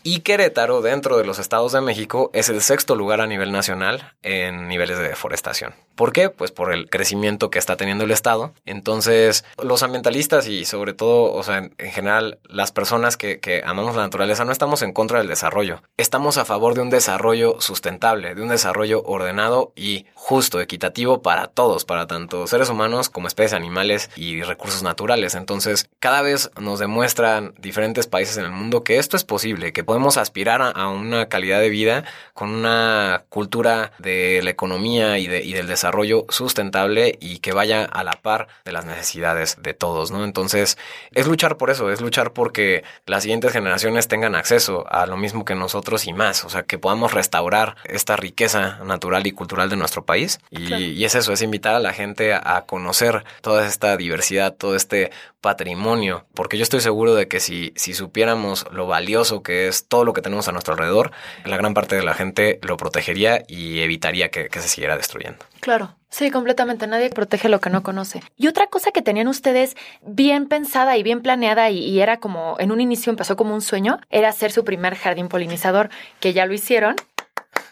Y Querétaro, dentro de los estados de México, es el sexto lugar a nivel nacional en niveles de deforestación. ¿Por qué? Pues por el crecimiento que está teniendo el Estado. Entonces, los ambientalistas y sobre todo, o sea, en general, las personas que, que amamos la naturaleza no estamos en contra del desarrollo. Estamos a favor de un desarrollo sustentable, de un desarrollo ordenado y justo, equitativo para todos, para tanto seres humanos como especies animales y recursos naturales. Entonces, cada vez nos demuestran diferentes países en el mundo que esto es posible, que podemos aspirar a, una calidad de vida con una cultura de la economía y, de, del desarrollo sustentable y que vaya a la par de las necesidades de todos, ¿no? Entonces, es luchar por eso, es luchar porque las siguientes generaciones tengan acceso a lo mismo que nosotros y más, o sea, que podamos restaurar esta riqueza natural y cultural de nuestro país. Y, es eso, es invitar a la gente a, conocer toda esta diversidad, todo este patrimonio, porque yo estoy seguro de que si, si supiéramos lo valioso que es todo lo que tenemos a nuestro alrededor, la gran parte de la gente lo protegería y evitaría que, que se siguiera destruyendo. Claro. Sí, completamente. Nadie protege lo que no conoce. Y otra cosa que tenían ustedes bien pensada y bien planeada y, era como, en un inicio empezó como un sueño, era hacer su primer jardín polinizador, que ya lo hicieron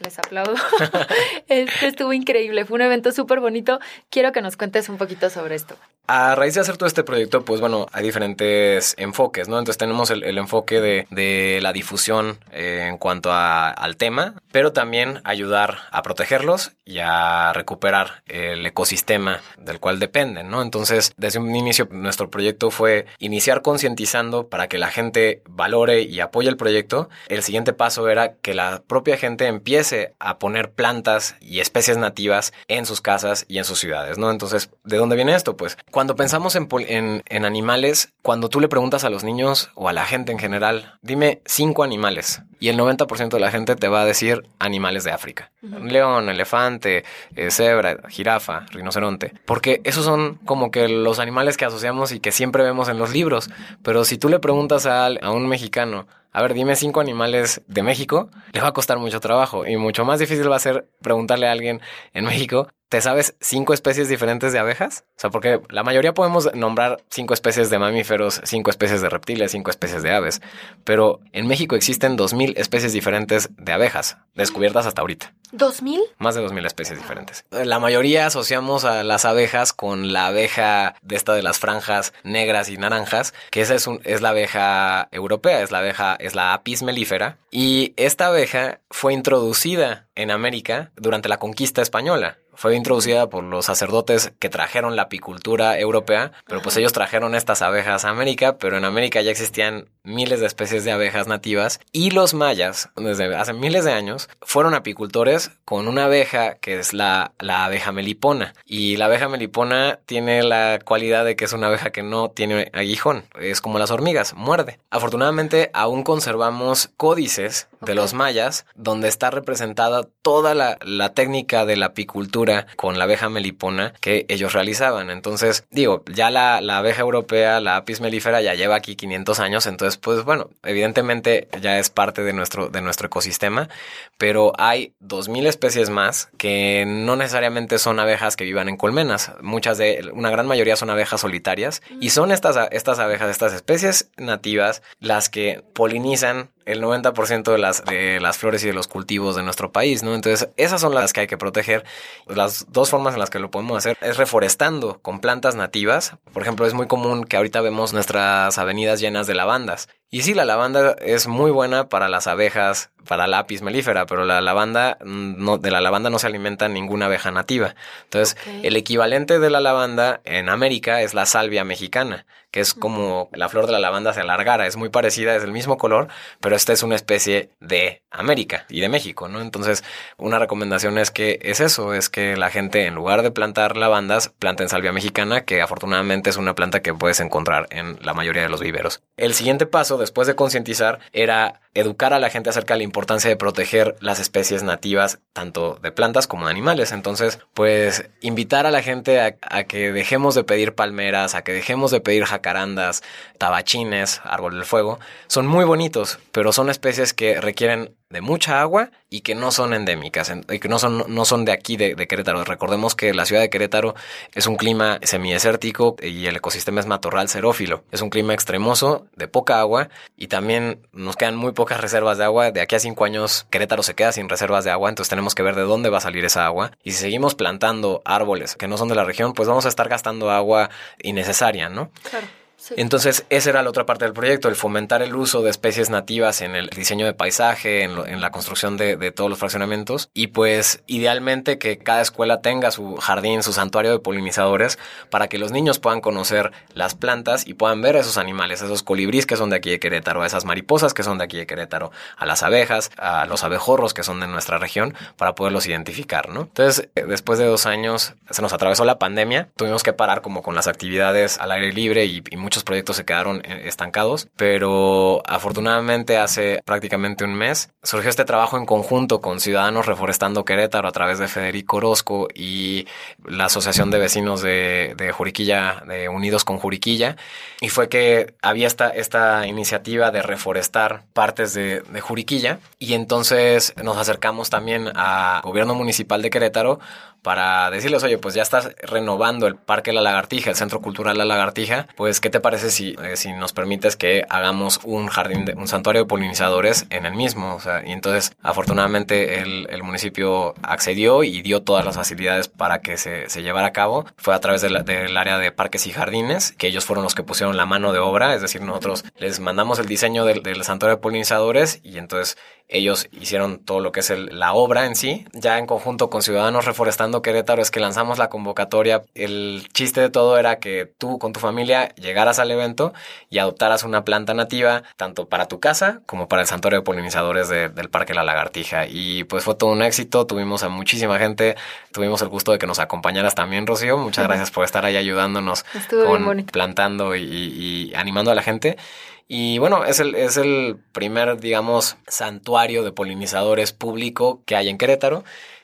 les aplaudo. Este estuvo increíble, fue un evento súper bonito. Quiero que nos cuentes un poquito sobre esto. A raíz de hacer todo este proyecto, pues bueno, hay diferentes enfoques, ¿no? Entonces tenemos el, enfoque de, la difusión eh, en cuanto al tema, pero también ayudar a protegerlos y a recuperar el ecosistema del cual dependen, ¿no? Entonces, desde un inicio, nuestro proyecto fue iniciar concientizando para que la gente valore y apoye el proyecto. El siguiente paso era que la propia gente empiece a poner plantas y especies nativas en sus casas y en sus ciudades, ¿no? Entonces, ¿de dónde viene esto? Pues cuando pensamos en, en, animales, cuando tú le preguntas a los niños o a la gente en general, dime cinco animales y el 90% de la gente te va a decir animales de África. León, elefante, eh, cebra, jirafa, rinoceronte. Porque esos son como que los animales que asociamos y que siempre vemos en los libros. Pero si tú le preguntas a, a un mexicano, a ver, dime cinco animales de México, le va a costar mucho trabajo y mucho más difícil va a ser preguntarle a alguien en México ¿Te sabes cinco especies diferentes de abejas? O sea, porque la mayoría podemos nombrar cinco especies de mamíferos, cinco especies de reptiles, cinco especies de aves. Pero en México existen dos mil especies diferentes de abejas, descubiertas hasta ahorita. ¿Dos mil? Más de dos mil especies diferentes. La mayoría asociamos a las abejas con la abeja de esta de las franjas negras y naranjas, que esa es, un, es la abeja europea, es la abeja, es la apis melífera. Y esta abeja fue introducida en América durante la conquista española fue introducida por los sacerdotes que trajeron la apicultura europea, pero pues ellos trajeron estas abejas a América, pero en América ya existían miles de especies de abejas nativas y los mayas, desde hace miles de años, fueron apicultores con una abeja que es la, la abeja melipona. Y la abeja melipona tiene la cualidad de que es una abeja que no tiene aguijón, es como las hormigas, muerde. Afortunadamente aún conservamos códices de los mayas donde está representada toda la, la técnica de la apicultura con la abeja melipona que ellos realizaban. Entonces, digo, ya la, la abeja europea, la apis melífera, ya lleva aquí 500 años, entonces pues bueno, evidentemente ya es parte de nuestro, de nuestro ecosistema, pero hay 2.000 especies más que no necesariamente son abejas que vivan en colmenas. Muchas de, una gran mayoría son abejas solitarias y son estas, estas abejas, estas especies nativas, las que polinizan el 90% de las, de las flores y de los cultivos de nuestro país, ¿no? Entonces, esas son las que hay que proteger. Las dos formas en las que lo podemos hacer es reforestando con plantas nativas. Por ejemplo, es muy común que ahorita vemos nuestras avenidas llenas de lavandas. Y sí, la lavanda es muy buena para las abejas, para la apis melífera, pero la lavanda, no, de la lavanda no se alimenta ninguna abeja nativa. Entonces, el equivalente de la lavanda en América es la salvia mexicana, que es como la flor de la lavanda se alargara, es muy parecida, es del mismo color, pero esta es una especie de América y de México, ¿no? Entonces, una recomendación es que es eso, es que la gente en lugar de plantar lavandas, planten salvia mexicana, que afortunadamente es una planta que puedes encontrar en la mayoría de los viveros. El siguiente paso después de concientizar era educar a la gente acerca de la importancia de proteger las especies nativas, tanto de plantas como de animales. Entonces, pues invitar a la gente a, que dejemos de pedir palmeras, a que dejemos de pedir jacarandas, tabachines, árbol del fuego. Son muy bonitos, pero son especies que requieren de mucha agua y que no son endémicas y que no son, no son de aquí de, Querétaro. Recordemos que la ciudad de Querétaro es un clima semidesértico y el ecosistema es matorral xerófilo. Es un clima extremoso, de poca agua y también nos quedan muy pocas reservas de agua. De aquí a cinco años Querétaro se queda sin reservas de agua, entonces tenemos que ver de dónde va a salir esa agua. Y si seguimos plantando árboles que no son de la región, pues vamos a estar gastando agua innecesaria, ¿no? Claro. Entonces, esa era la otra parte del proyecto, el fomentar el uso de especies nativas en el diseño de paisaje, en, la construcción de, todos los fraccionamientos y pues idealmente que cada escuela tenga su jardín, su santuario de polinizadores para que los niños puedan conocer las plantas y puedan ver a esos animales, esos colibríes que son de aquí de Querétaro, a esas mariposas que son de aquí de Querétaro, a las abejas, a los abejorros que son de nuestra región para poderlos identificar, ¿no? Entonces, eh, después de dos años se nos atravesó la pandemia, tuvimos que parar como con las actividades al aire libre y, y muchos proyectos se quedaron eh, estancados, pero afortunadamente hace prácticamente un mes surgió este trabajo en conjunto con Ciudadanos Reforestando Querétaro a través de Federico Orozco y la Asociación de Vecinos de, Juriquilla, de Unidos con Juriquilla, y fue que había esta, esta iniciativa de reforestar partes de, de Juriquilla. Y entonces nos acercamos también al gobierno municipal de Querétaro para decirles, oye, pues ya estás renovando el Parque La Lagartija, el Centro Cultural La Lagartija, pues ¿qué te parece si, eh, si nos permites que hagamos un jardín, de, un santuario de polinizadores en el mismo? O sea, y entonces afortunadamente el, el municipio accedió y dio todas las facilidades para que se, se llevara a cabo. Fue a través del área de parques y jardines, que ellos fueron los que pusieron la mano de obra, es decir, nosotros les mandamos el diseño del, del santuario de polinizadores y entonces ellos hicieron todo lo que es la obra en sí. Ya en conjunto con Ciudadanos Reforestando Querétaro es que lanzamos la convocatoria. El chiste de todo era que tú con tu familia llegaras al evento y adoptaras una planta nativa, tanto para tu casa como para el santuario de polinizadores del Parque La Lagartija. Y pues fue todo un éxito. Tuvimos a muchísima gente. Tuvimos el gusto de que nos acompañaras también, Rocío. Muchas gracias por estar ahí ayudándonos con plantando y animando a la gente. Y bueno, es el, es el primer, digamos, santuario de polinizadores público que hay en Querétaro.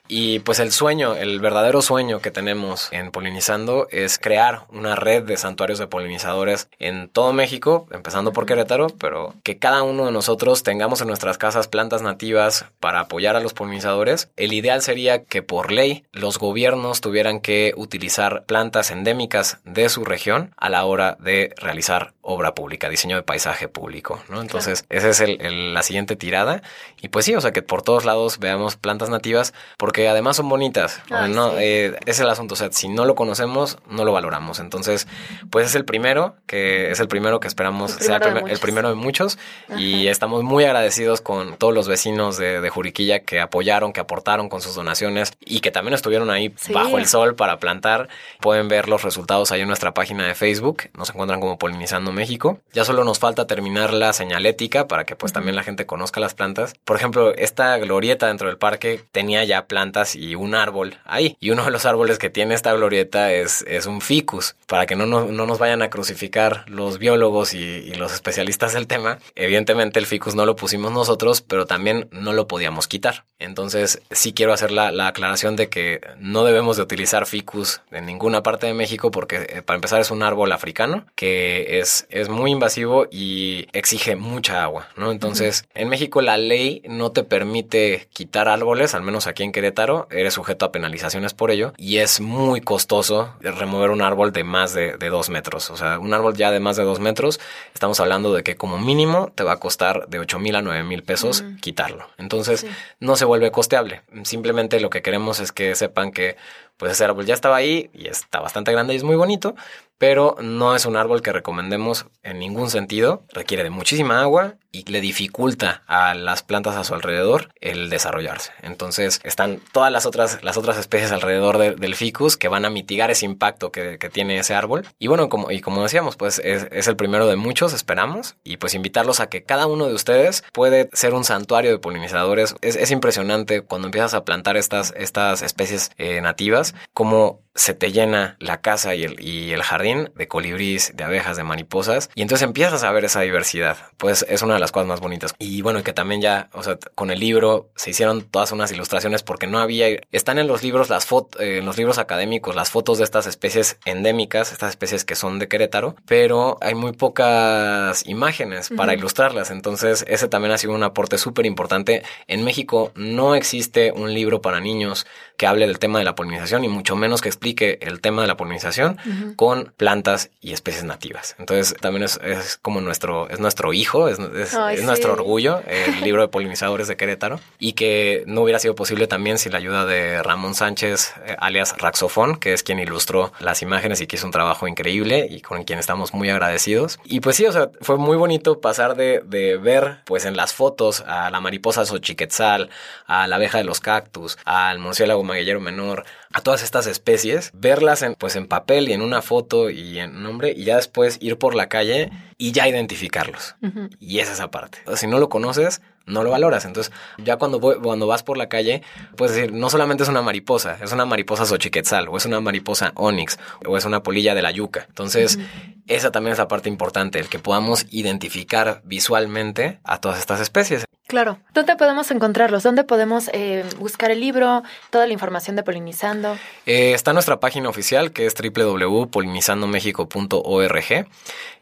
Y pues el sueño, el verdadero sueño que tenemos en Polinizando es crear una red de santuarios de polinizadores en todo México, empezando por Querétaro, pero que cada uno de nosotros tengamos en nuestras casas plantas nativas para apoyar a los polinizadores. El ideal sería que por ley los gobiernos tuvieran que utilizar plantas endémicas de su región a la hora de realizar obra pública, diseño de paisaje público, ¿no? Entonces, esa es el, la siguiente tirada. Y pues sí, o sea, que por todos lados veamos plantas nativas, porque además son bonitas. Ay, no, sí. eh, es el asunto. O sea, si no lo conocemos, no lo valoramos. Entonces, pues es el primero, que es el primero que esperamos El sea el, primero de primer- el muchos. primero de muchos. Y estamos muy agradecidos con todos los vecinos de, de Juriquilla que apoyaron, que aportaron con sus donaciones y que también estuvieron ahí Sí. bajo el sol para plantar. Pueden ver los resultados ahí en nuestra página de Facebook. Nos encuentran como Polinizando México. Ya solo nos falta terminar la señalética para que pues también la gente conozca las plantas. Por ejemplo, esta glorieta dentro del parque tenía ya plantas y un árbol ahí. Y uno de los árboles que tiene esta glorieta es, es un ficus. Para que no nos, no nos vayan a crucificar los biólogos y, y los especialistas del tema. Evidentemente el ficus no lo pusimos nosotros, pero también no lo podíamos quitar. Entonces sí quiero hacer la, la aclaración de que no debemos de utilizar ficus en ninguna parte de México porque eh, para empezar es un árbol africano que es, es muy invasivo y exige mucha agua, ¿no? Entonces en México la ley no te permite quitar árboles, al menos aquí en Querétaro, eres sujeto a penalizaciones por ello y es muy costoso remover un árbol de más de, de dos metros. O sea, un árbol ya de más de dos metros, estamos hablando de que como mínimo te va a costar de 8 mil a 9 mil pesos quitarlo. Entonces Sí. no se vuelve costeable. Simplemente lo que queremos es que sepan que pues ese árbol ya estaba ahí y está bastante grande y es muy bonito, pero no es un árbol que recomendemos en ningún sentido. Requiere de muchísima agua y le dificulta a las plantas a su alrededor el desarrollarse. Entonces están todas las otras, las otras especies alrededor de- del ficus que van a mitigar ese impacto que, que tiene ese árbol. Y bueno, como, y como decíamos, pues es, es el primero de muchos, esperamos, y pues invitarlos a que cada uno de ustedes puede ser un santuario de polinizadores. Es, es impresionante cuando empiezas a plantar estas, estas especies eh, nativas, como se te llena la casa y el, y el jardín de colibríes, de abejas, de mariposas, y entonces empiezas a ver esa diversidad. Pues es una de las cosas más bonitas. Y bueno, que también ya, o sea, con el libro se hicieron todas unas ilustraciones porque no había, están en los libros las fotos, en los libros académicos las fotos de estas especies endémicas, estas especies que son de Querétaro, pero hay muy pocas imágenes para ilustrarlas. Entonces, ese también ha sido un aporte súper importante. En México no existe un libro para niños que hable del tema de la polinización y mucho menos que explique el tema de la polinización con plantas y especies nativas. Entonces, también es, es como nuestro, es nuestro hijo, es, es- Ay, es nuestro orgullo, el libro de polinizadores de Querétaro, y que no hubiera sido posible también sin la ayuda de Ramón Sánchez, eh, alias Raxofón, que es quien ilustró las imágenes y que hizo un trabajo increíble y con quien estamos muy agradecidos. Y pues sí, o sea, fue muy bonito pasar de, de ver, pues en las fotos, a la mariposa xochiquetzal, a la abeja de los cactus, al murciélago maguillero menor, a todas estas especies, verlas en, pues en papel y en una foto y en nombre, y ya después ir por la calle y ya identificarlos. Y es esa parte. O sea, si no lo conoces, no lo valoras. Entonces, ya cuando, voy- cuando vas por la calle, puedes decir, no solamente es una mariposa, es una mariposa xochiquetzal, o es una mariposa onix, o es una polilla de la yuca. Entonces, esa también es la parte importante, el que podamos identificar visualmente a todas estas especies. Claro. ¿Dónde podemos encontrarlos? ¿Dónde podemos eh, buscar el libro, toda la información de Polinizando? Eh, está nuestra página oficial que es www.polinizandomexico.org.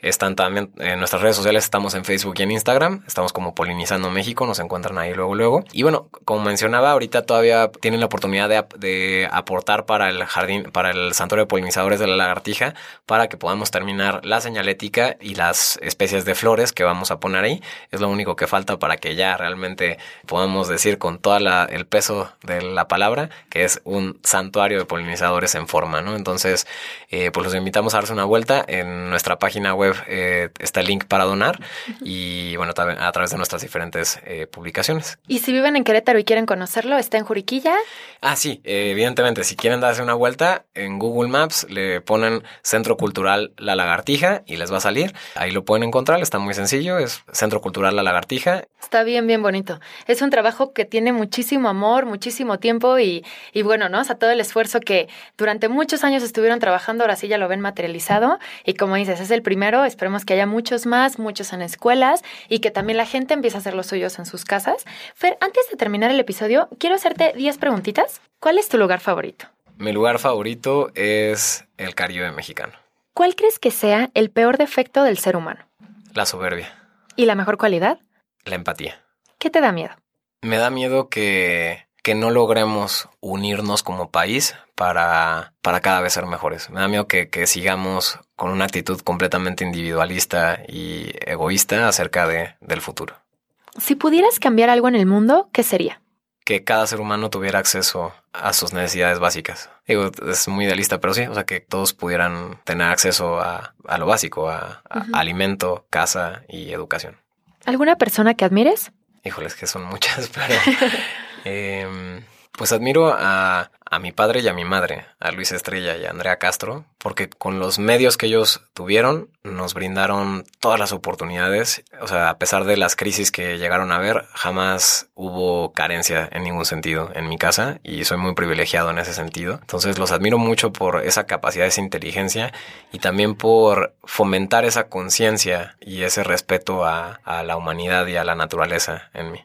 Están también en nuestras redes sociales, estamos en Facebook y en Instagram, estamos como Polinizando México, nos encuentran ahí luego, luego. Y bueno, como mencionaba, ahorita todavía tienen la oportunidad de, ap- de aportar para el jardín, para el santuario de polinizadores de la lagartija, para que podamos terminar la señalética y las especies de flores que vamos a poner ahí. Es lo único que falta para que ya realmente podamos decir con todo el peso de la palabra que es un santuario de polinizadores en forma, ¿no? Entonces, eh, pues los invitamos a darse una vuelta. En nuestra página web eh, está el link para donar y bueno, a través de nuestras diferentes eh, publicaciones. Y si viven en Querétaro y quieren conocerlo, está en Juriquilla. Ah, sí, eh, evidentemente, si quieren darse una vuelta, en Google Maps le ponen Centro Cultural La Lagartija y les va a salir. Ahí lo pueden encontrar, está muy sencillo, es Centro Cultural La Lagartija. Está bien, bien bonito. Es un trabajo que tiene muchísimo amor, muchísimo tiempo y, y bueno, ¿no? O sea, todo el esfuerzo que durante muchos años estuvieron trabajando, ahora sí ya lo ven materializado. Y como dices, es el primero, esperemos que haya muchos más, muchos en escuelas y que también la gente empiece a hacer los suyos en sus casas. Fer, antes de terminar el episodio, quiero hacerte 10 preguntitas. ¿Cuál es tu lugar favorito? Mi lugar favorito es el Caribe mexicano, ¿Cuál crees que sea el peor defecto del ser humano? la soberbia, ¿Y la mejor cualidad? la empatía. ¿Qué te da miedo? Me da miedo que, que no logremos unirnos como país para, para cada vez ser mejores. Me da miedo que, que sigamos con una actitud completamente individualista y egoísta acerca de, del futuro. Si pudieras cambiar algo en el mundo, ¿qué sería? que cada ser humano tuviera acceso a sus necesidades básicas. Digo, es muy idealista, pero sí, o sea, que todos pudieran tener acceso a, lo básico, a, alimento, casa y educación. ¿Alguna persona que admires? Híjoles, que son muchas, pero... pues admiro a, a, mi padre y a mi madre, a Luis Estrella y a Andrea Castro, porque con los medios que ellos tuvieron nos brindaron todas las oportunidades. O sea, a pesar de las crisis que llegaron a ver, jamás hubo carencia en ningún sentido en mi casa y soy muy privilegiado en ese sentido. Entonces los admiro mucho por esa capacidad, esa inteligencia y también por fomentar esa conciencia y ese respeto a, a la humanidad y a la naturaleza en mí.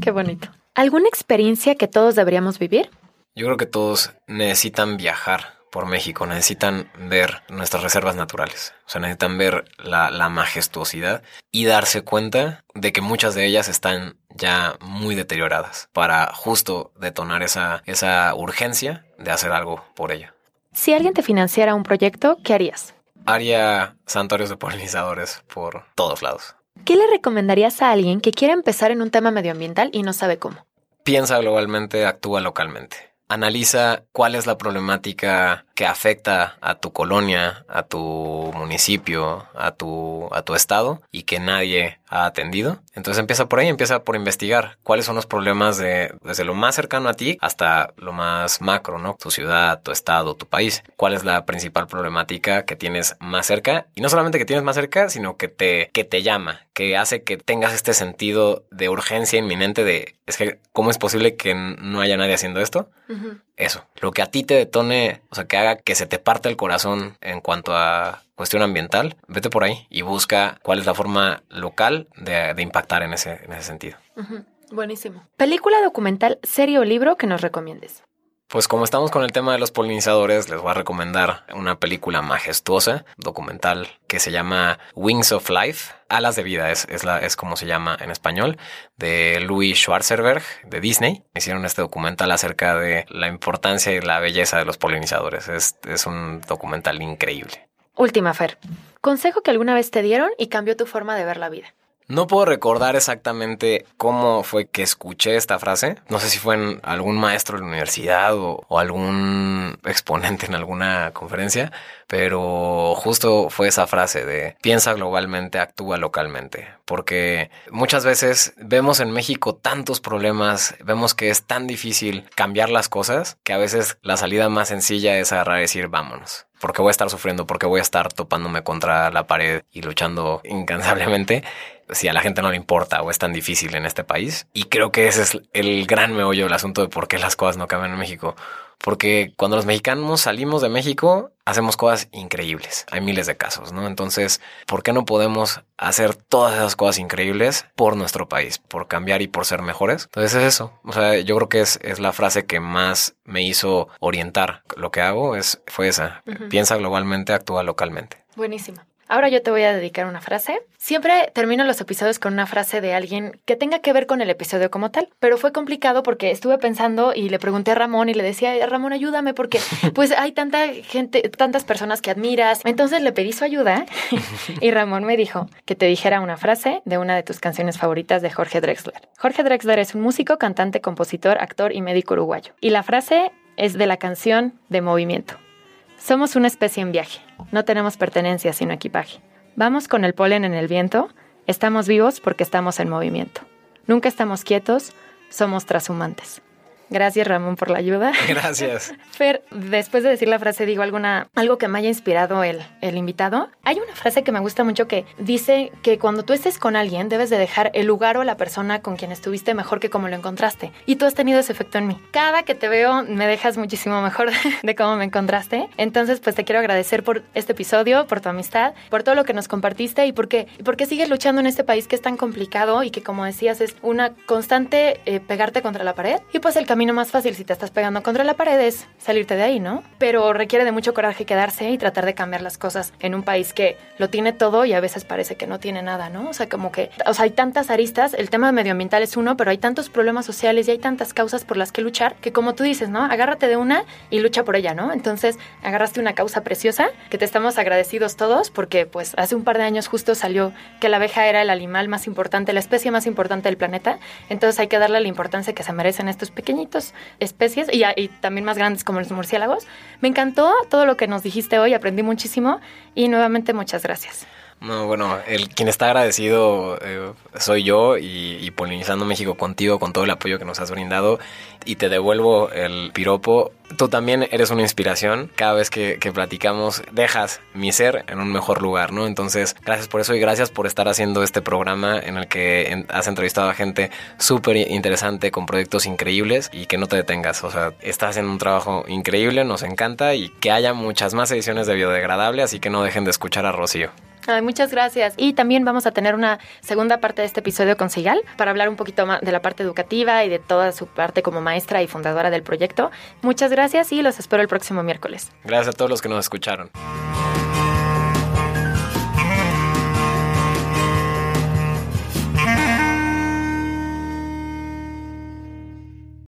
Qué bonito. ¿Alguna experiencia que todos deberíamos vivir? Yo creo que todos necesitan viajar por México, necesitan ver nuestras reservas naturales, o sea, necesitan ver la, majestuosidad y darse cuenta de que muchas de ellas están ya muy deterioradas para justo detonar esa, esa urgencia de hacer algo por ella. Si alguien te financiara un proyecto, ¿qué harías? Haría santuarios de polinizadores por todos lados. ¿Qué le recomendarías a alguien que quiera empezar en un tema medioambiental y no sabe cómo? Piensa globalmente, actúa localmente analiza cuál es la problemática que afecta a tu colonia, a tu municipio, a tu, a tu estado y que nadie ha atendido. Entonces empieza por ahí, empieza por investigar cuáles son los problemas de, desde lo más cercano a ti hasta lo más macro, ¿no? Tu ciudad, tu estado, tu país. ¿Cuál es la principal problemática que tienes más cerca? Y no solamente que tienes más cerca, sino que te, que te llama, que hace que tengas este sentido de urgencia inminente de, es que, ¿cómo es posible que no haya nadie haciendo esto? Eso, lo que a ti te detone, o sea, que haga que se te parte el corazón en cuanto a cuestión ambiental, vete por ahí y busca cuál es la forma local de, impactar en ese, en ese sentido. Buenísimo. Película, documental, serie o libro que nos recomiendes. Pues como estamos con el tema de los polinizadores, les voy a recomendar una película majestuosa, documental, que se llama Wings of Life. Alas de vida es, es, como se llama en español, de Louis Schwarzenberg de Disney. Hicieron este documental acerca de la importancia y la belleza de los polinizadores. Es, es un documental increíble. Última, Fer. Consejo que alguna vez te dieron y cambió tu forma de ver la vida. No puedo recordar exactamente cómo fue que escuché esta frase. No sé si fue en algún maestro de la universidad o, algún exponente en alguna conferencia, pero justo fue esa frase de piensa globalmente, actúa localmente. Porque muchas veces vemos en México tantos problemas, vemos que es tan difícil cambiar las cosas que a veces la salida más sencilla es agarrar y decir vámonos. Porque voy a estar sufriendo, porque voy a estar topándome contra la pared y luchando incansablemente si a la gente no le importa o es tan difícil en este país. Y creo que ese es el gran meollo del asunto de por qué las cosas no cambian en México. Porque cuando los mexicanos salimos de México, hacemos cosas increíbles. Hay miles de casos, ¿no? Entonces, ¿por qué no podemos hacer todas esas cosas increíbles por nuestro país, por cambiar y por ser mejores? Entonces es eso. O sea, yo creo que es, es la frase que más me hizo orientar lo que hago, es, fue esa. Piensa globalmente, actúa localmente. Buenísima. Ahora yo te voy a dedicar una frase. Siempre termino los episodios con una frase de alguien que tenga que ver con el episodio como tal, pero fue complicado porque estuve pensando y le pregunté a Ramón y le decía, Ramón, ayúdame porque pues hay tanta gente, tantas personas que admiras. Entonces le pedí su ayuda y Ramón me dijo que te dijera una frase de una de tus canciones favoritas de Jorge Drexler. Jorge Drexler es un músico, cantante, compositor, actor y médico uruguayo. Y la frase es de la canción de Movimiento. Somos una especie en viaje. No tenemos pertenencia sino equipaje. Vamos con el polen en el viento. Estamos vivos porque estamos en movimiento. Nunca estamos quietos. Somos transhumantes. Gracias Ramón por la ayuda. Gracias. Fer, después de decir la frase, digo alguna, algo que me haya inspirado el, el invitado. Hay una frase que me gusta mucho que dice que cuando tú estés con alguien debes de dejar el lugar o la persona con quien estuviste mejor que como lo encontraste. Y tú has tenido ese efecto en mí. Cada que te veo me dejas muchísimo mejor de cómo me encontraste. Entonces, pues te quiero agradecer por este episodio, por tu amistad, por todo lo que nos compartiste y porque, porque sigues luchando en este país que es tan complicado y que como decías es una constante eh, pegarte contra la pared. Y pues el camino camino más fácil si te estás pegando contra la pared es salirte de ahí, ¿no? Pero requiere de mucho coraje quedarse y tratar de cambiar las cosas en un país que lo tiene todo y a veces parece que no tiene nada, ¿no? O sea, como que, o sea, hay tantas aristas, el tema medioambiental es uno, pero hay tantos problemas sociales y hay tantas causas por las que luchar que como tú dices, ¿no? Agárrate de una y lucha por ella, ¿no? Entonces, agarraste una causa preciosa que te estamos agradecidos todos porque pues hace un par de años justo salió que la abeja era el animal más importante, la especie más importante del planeta, entonces hay que darle la importancia que se merecen estos pequeñitos especies y, y también más grandes como los murciélagos. Me encantó todo lo que nos dijiste hoy, aprendí muchísimo y nuevamente muchas gracias. No, bueno, el quien está agradecido eh, soy yo y, Polinizando México contigo, con todo el apoyo que nos has brindado y te devuelvo el piropo. Tú también eres una inspiración. Cada vez que, que platicamos, dejas mi ser en un mejor lugar, ¿no? Entonces, gracias por eso y gracias por estar haciendo este programa en el que has entrevistado a gente súper interesante con proyectos increíbles y que no te detengas. O sea, estás haciendo un trabajo increíble, nos encanta y que haya muchas más ediciones de Biodegradable, así que no dejen de escuchar a Rocío. Ay, muchas gracias. Y también vamos a tener una segunda parte de este episodio con Sigal para hablar un poquito más de la parte educativa y de toda su parte como maestra y fundadora del proyecto. Muchas gracias y los espero el próximo miércoles. Gracias a todos los que nos escucharon.